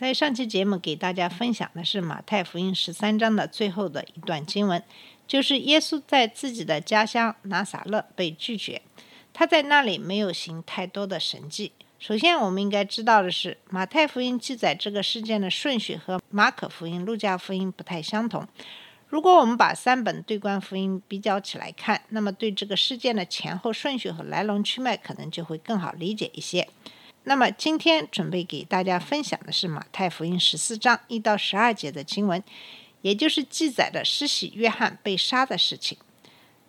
在上期节目给大家分享的是马太福音十三章的最后的一段经文，就是耶稣在自己的家乡拿撒勒被拒绝，他在那里没有行太多的神迹。首先，我们应该知道的是，马太福音记载这个事件的顺序和马可福音、路加福音不太相同。如果我们把三本对观福音比较起来看，那么对这个事件的前后顺序和来龙去脉可能就会更好理解一些。那么今天准备给大家分享的是马太福音十四章一到十二节的经文，也就是记载的施洗约翰被杀的事情。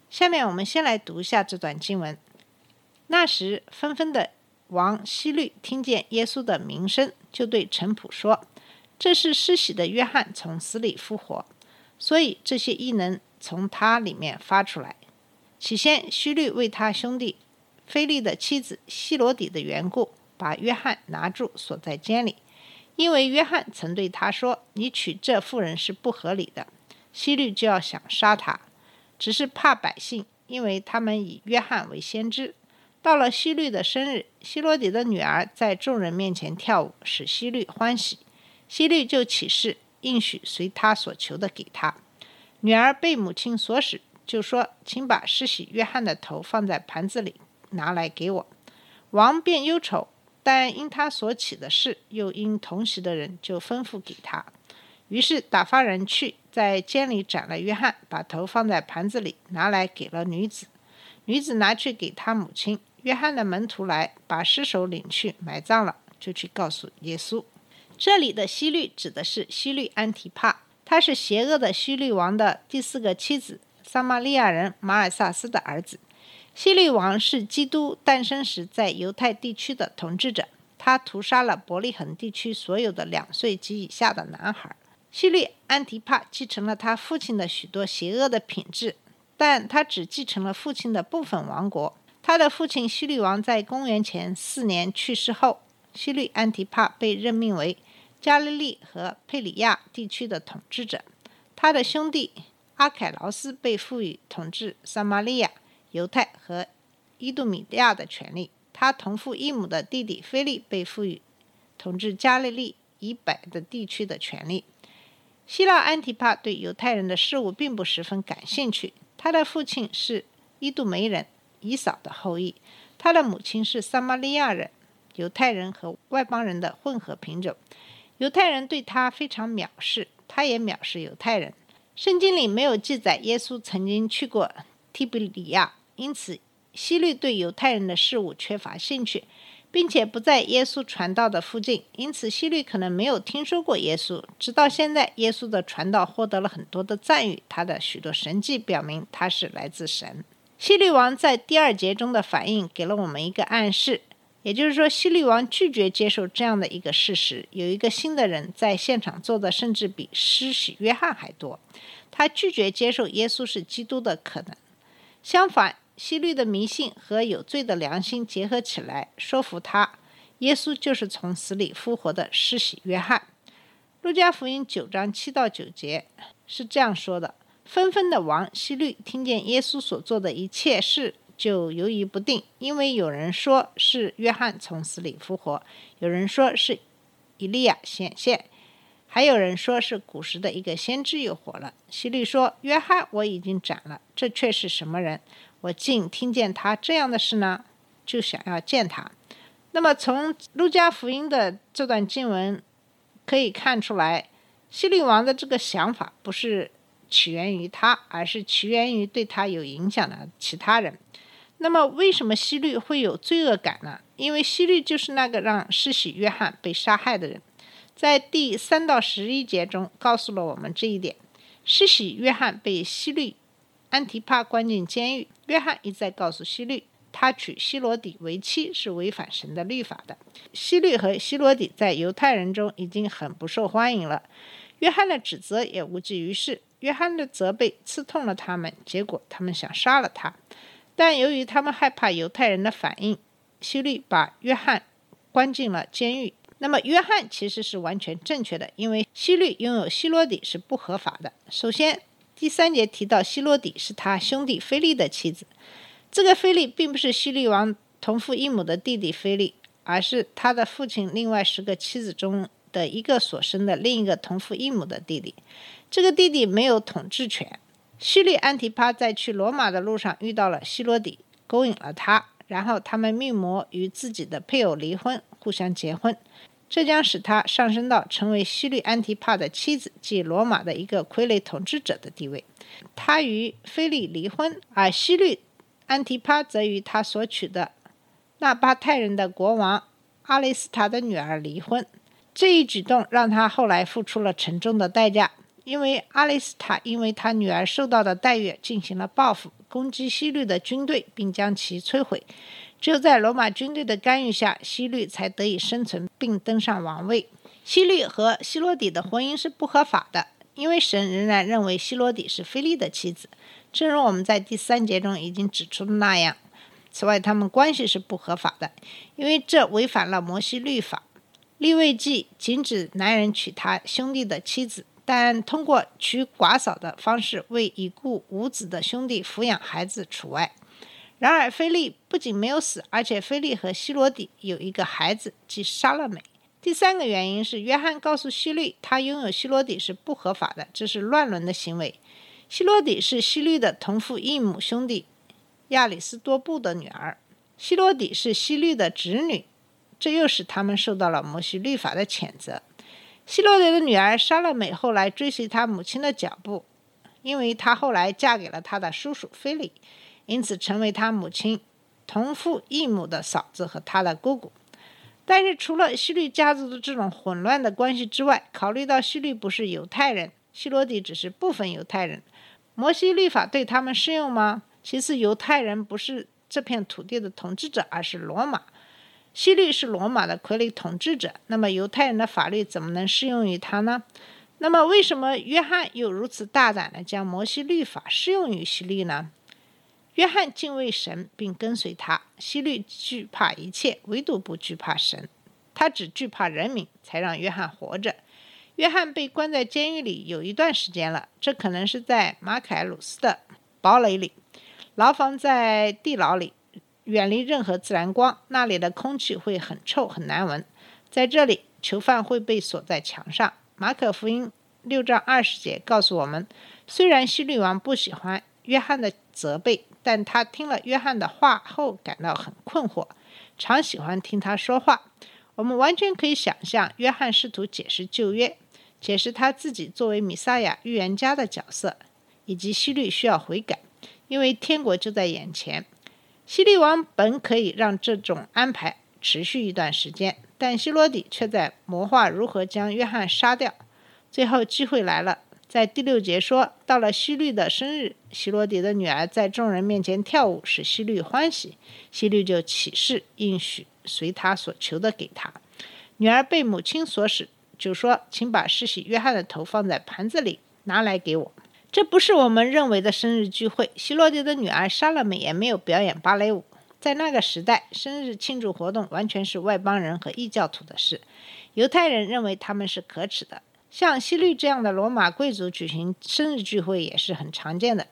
下面我们先来读一下这段经文。那时，纷纷的王希律听见耶稣的名声，就对臣仆说：“这是施洗的约翰从死里复活，所以这些异能从他里面发出来。”起先，希律为他兄弟菲利的妻子希罗底的缘故，把约翰拿住，锁在监里，因为约翰曾对他说：“你娶这妇人是不合理的。”希律就要想杀他，只是怕百姓，因为他们以约翰为先知。到了希律的生日，希罗底的女儿在众人面前跳舞，使希律欢喜。希律就起誓，应许随他所求的给他。女儿被母亲所使，就说：“请把施洗约翰的头放在盘子里，拿来给我。”王便忧愁，但因他所起的事，又因同席的人，就吩咐给他。于是打发人去，在监里斩了约翰，把头放在盘子里，拿来给了女子。女子拿去给他母亲。约翰的门徒来，把尸首领去埋葬了，就去告诉耶稣。这里的希律指的是希律安提帕，他是邪恶的希律王的第四个妻子，撒玛利亚人马尔萨斯的儿子。希律王是基督诞生时在犹太地区的统治者，他屠杀了伯利恒地区所有的两岁及以下的男孩。希律安提帕继承了他父亲的许多邪恶的品质，但他只继承了父亲的部分王国。他的父亲希律王在公元前四年去世后，希律安提帕被任命为加利利和佩里亚地区的统治者。他的兄弟阿凯劳斯被赋予统治撒玛利亚、犹太和伊杜米亚的权利。他同父异母的弟弟菲利被赋予统治加利利以北的地区的权利。希腊安提帕对犹太人的事务并不十分感兴趣。他的父亲是伊杜梅人。以扫的后裔，他的母亲是撒玛利亚人，犹太人和外邦人的混合品种。犹太人对他非常藐视，他也藐视犹太人。圣经里没有记载耶稣曾经去过提比里亚，因此希律对犹太人的事物缺乏兴趣，并且不在耶稣传道的附近，因此希律可能没有听说过耶稣。直到现在，耶稣的传道获得了很多的赞誉，他的许多神迹表明他是来自神。希律王在第二节中的反应给了我们一个暗示，也就是说，希律王拒绝接受这样的一个事实：有一个新的人在现场做的甚至比施洗约翰还多。他拒绝接受耶稣是基督的可能。相反，希律的迷信和有罪的良心结合起来，说服他，耶稣就是从死里复活的施洗约翰。路加福音九章七到九节是这样说的。纷纷的王希律听见耶稣所做的一切事，就犹疑不定，因为有人说是约翰从死里复活，有人说是以利亚显现，还有人说是古时的一个先知又活了。希律说：“约翰我已经斩了，这却是什么人？我竟听见他这样的事呢？就想要见他。”那么从路加福音的这段经文可以看出来，希律王的这个想法不是。起源于他，而是起源于对他有影响的其他人。那么，为什么希律会有罪恶感呢？因为希律就是那个让施洗约翰被杀害的人。在第三到十一节中告诉了我们这一点。施洗约翰被希律安提帕关进监狱，约翰一再告诉希律，他娶希罗底为妻是违反神的律法的。希律和希罗底在犹太人中已经很不受欢迎了。约翰的指责也无济于事。约翰的责备刺痛了他们，结果他们想杀了他，但由于他们害怕犹太人的反应，希律把约翰关进了监狱。那么，约翰其实是完全正确的，因为希律拥有希罗底是不合法的。首先，第三节提到希罗底是他兄弟菲利的妻子，这个菲利并不是希利王同父异母的弟弟菲利，而是他的父亲另外十个妻子中的一个所生的另一个同父异母的弟弟。这个弟弟没有统治权。希律安提帕在去罗马的路上遇到了希罗底，勾引了他，然后他们密谋与自己的配偶离婚，互相结婚，这将使他上升到成为西律安提帕的妻子，即罗马的一个傀儡统治者的地位。他与菲利离婚，而西律安提帕则与他所娶的纳巴泰人的国王阿雷斯塔的女儿离婚。这一举动让他后来付出了沉重的代价。因为阿里斯塔因为他女儿受到的待遇进行了报复，攻击西律的军队，并将其摧毁。只有在罗马军队的干预下，希律才得以生存并登上王位。希律和希罗底的婚姻是不合法的，因为神仍然认为希罗底是菲利的妻子，正如我们在第三节中已经指出的那样。此外，他们关系是不合法的，因为这违反了摩西律法。立位记禁止男人娶他兄弟的妻子。但通过娶寡嫂的方式为已故无子的兄弟抚养孩子除外。然而，菲利不仅没有死，而且菲利和希罗底有一个孩子，即沙勒美。第三个原因是，约翰告诉希律，他拥有希罗底是不合法的，这是乱伦的行为。希罗底是希律的同父异母兄弟亚里斯多布的女儿，希罗底是希律的侄女，这又使他们受到了摩西律法的谴责。希罗德的女儿莎乐美后来追随她母亲的脚步，因为她后来嫁给了她的叔叔菲利，因此成为他母亲同父异母的嫂子和他的姑姑。但是，除了希律家族的这种混乱的关系之外，考虑到希律不是犹太人，希罗底只是部分犹太人，摩西律法对他们适用吗？其次，犹太人不是这片土地的统治者，而是罗马。希律是罗马的傀儡统治者，那么犹太人的法律怎么能适用于他呢？那么为什么约翰又如此大胆地将摩西律法适用于希律呢？约翰敬畏神并跟随他，希律惧怕一切，唯独不惧怕神。他只惧怕人民，才让约翰活着。约翰被关在监狱里有一段时间了，这可能是在马凯鲁斯的堡垒里，牢房在地牢里。远离任何自然光，那里的空气会很臭很难闻。在这里，囚犯会被锁在墙上。马可福音六章二十节告诉我们，虽然希律王不喜欢约翰的责备，但他听了约翰的话后感到很困惑，常喜欢听他说话。我们完全可以想象，约翰试图解释旧约，解释他自己作为米撒亚预言家的角色，以及希律需要悔改，因为天国就在眼前。希律王本可以让这种安排持续一段时间，但希罗底却在谋划如何将约翰杀掉。最后机会来了，在第六节说，到了希律的生日，希罗底的女儿在众人面前跳舞，使希律欢喜。希律就起誓应许随他所求的给他。女儿被母亲所使，就说：“请把世袭约翰的头放在盘子里，拿来给我。”这不是我们认为的生日聚会。希罗迪的女儿莎乐美也没有表演芭蕾舞。在那个时代，生日庆祝活动完全是外邦人和异教徒的事。犹太人认为他们是可耻的。像希律这样的罗马贵族举行生日聚会也是很常见的，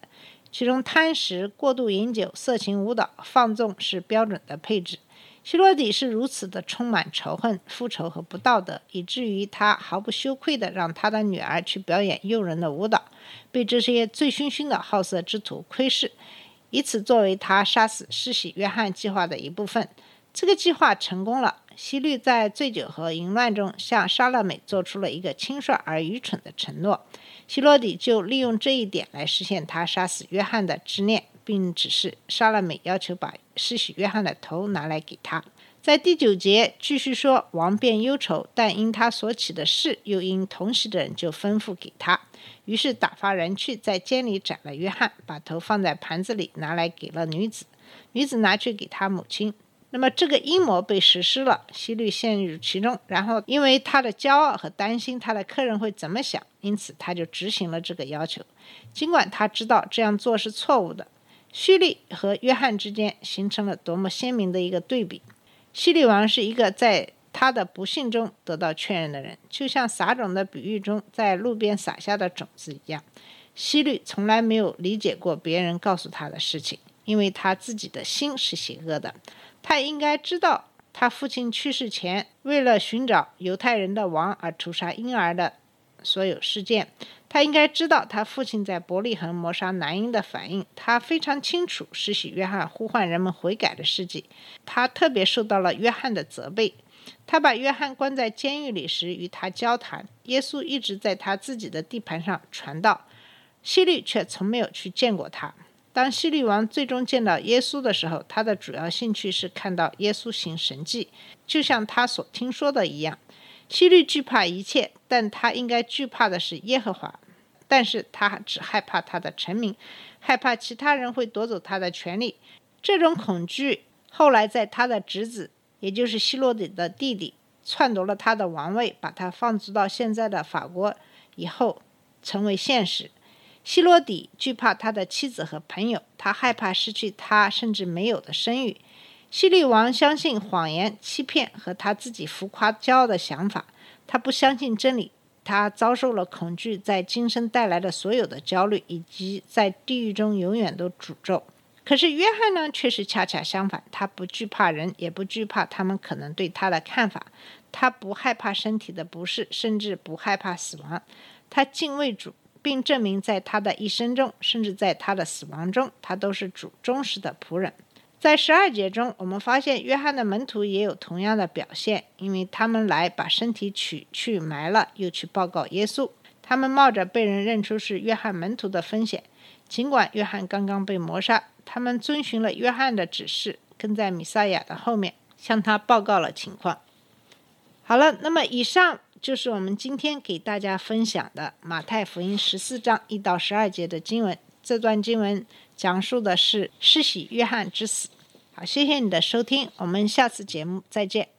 其中贪食、过度饮酒、色情舞蹈、放纵是标准的配置。希罗底是如此的充满仇恨、复仇和不道德，以至于他毫不羞愧地让他的女儿去表演诱人的舞蹈，被这些醉醺醺的好色之徒窥视，以此作为他杀死施洗约翰计划的一部分。这个计划成功了。希律在醉酒和淫乱中向莎乐美做出了一个轻率而愚蠢的承诺，希罗底就利用这一点来实现他杀死约翰的执念。并指示莎乐美要求把施洗约翰的头拿来给他。在第九节继续说，王变忧愁，但因他所起的事，又因同席的人，就吩咐给他。于是打发人去，在监里斩了约翰，把头放在盘子里，拿来给了女子。女子拿去给他母亲。那么这个阴谋被实施了，希律陷入其中，然后因为他的骄傲和担心他的客人会怎么想，因此他就执行了这个要求，尽管他知道这样做是错误的。希律和约翰之间形成了多么鲜明的一个对比！希律王是一个在他的不幸中得到确认的人，就像撒种的比喻中在路边撒下的种子一样。希律从来没有理解过别人告诉他的事情，因为他自己的心是邪恶的。他应该知道，他父亲去世前，为了寻找犹太人的王而屠杀婴儿的所有事件。他应该知道他父亲在伯利恒谋杀男婴的反应。他非常清楚施洗约翰呼唤人们悔改的事迹。他特别受到了约翰的责备。他把约翰关在监狱里时与他交谈。耶稣一直在他自己的地盘上传道，希律却从没有去见过他。当希律王最终见到耶稣的时候，他的主要兴趣是看到耶稣行神迹，就像他所听说的一样。希律惧怕一切，但他应该惧怕的是耶和华。但是他只害怕他的臣民，害怕其他人会夺走他的权利。这种恐惧后来在他的侄子，也就是希罗底的弟弟篡夺了他的王位，把他放逐到现在的法国以后，成为现实。希罗底惧怕他的妻子和朋友，他害怕失去他甚至没有的声誉。希律王相信谎言、欺骗和他自己浮夸骄傲的想法，他不相信真理。他遭受了恐惧在今生带来的所有的焦虑，以及在地狱中永远都诅咒。可是约翰呢，却是恰恰相反，他不惧怕人，也不惧怕他们可能对他的看法。他不害怕身体的不适，甚至不害怕死亡。他敬畏主。并证明，在他的一生中，甚至在他的死亡中，他都是主忠实的仆人。在十二节中，我们发现约翰的门徒也有同样的表现，因为他们来把身体取去埋了，又去报告耶稣。他们冒着被人认出是约翰门徒的风险，尽管约翰刚刚被谋杀，他们遵循了约翰的指示，跟在米撒亚的后面，向他报告了情况。好了，那么以上。就是我们今天给大家分享的马太福音十四章一到十二节的经文。这段经文讲述的是施洗约翰之死。好，谢谢你的收听，我们下次节目再见。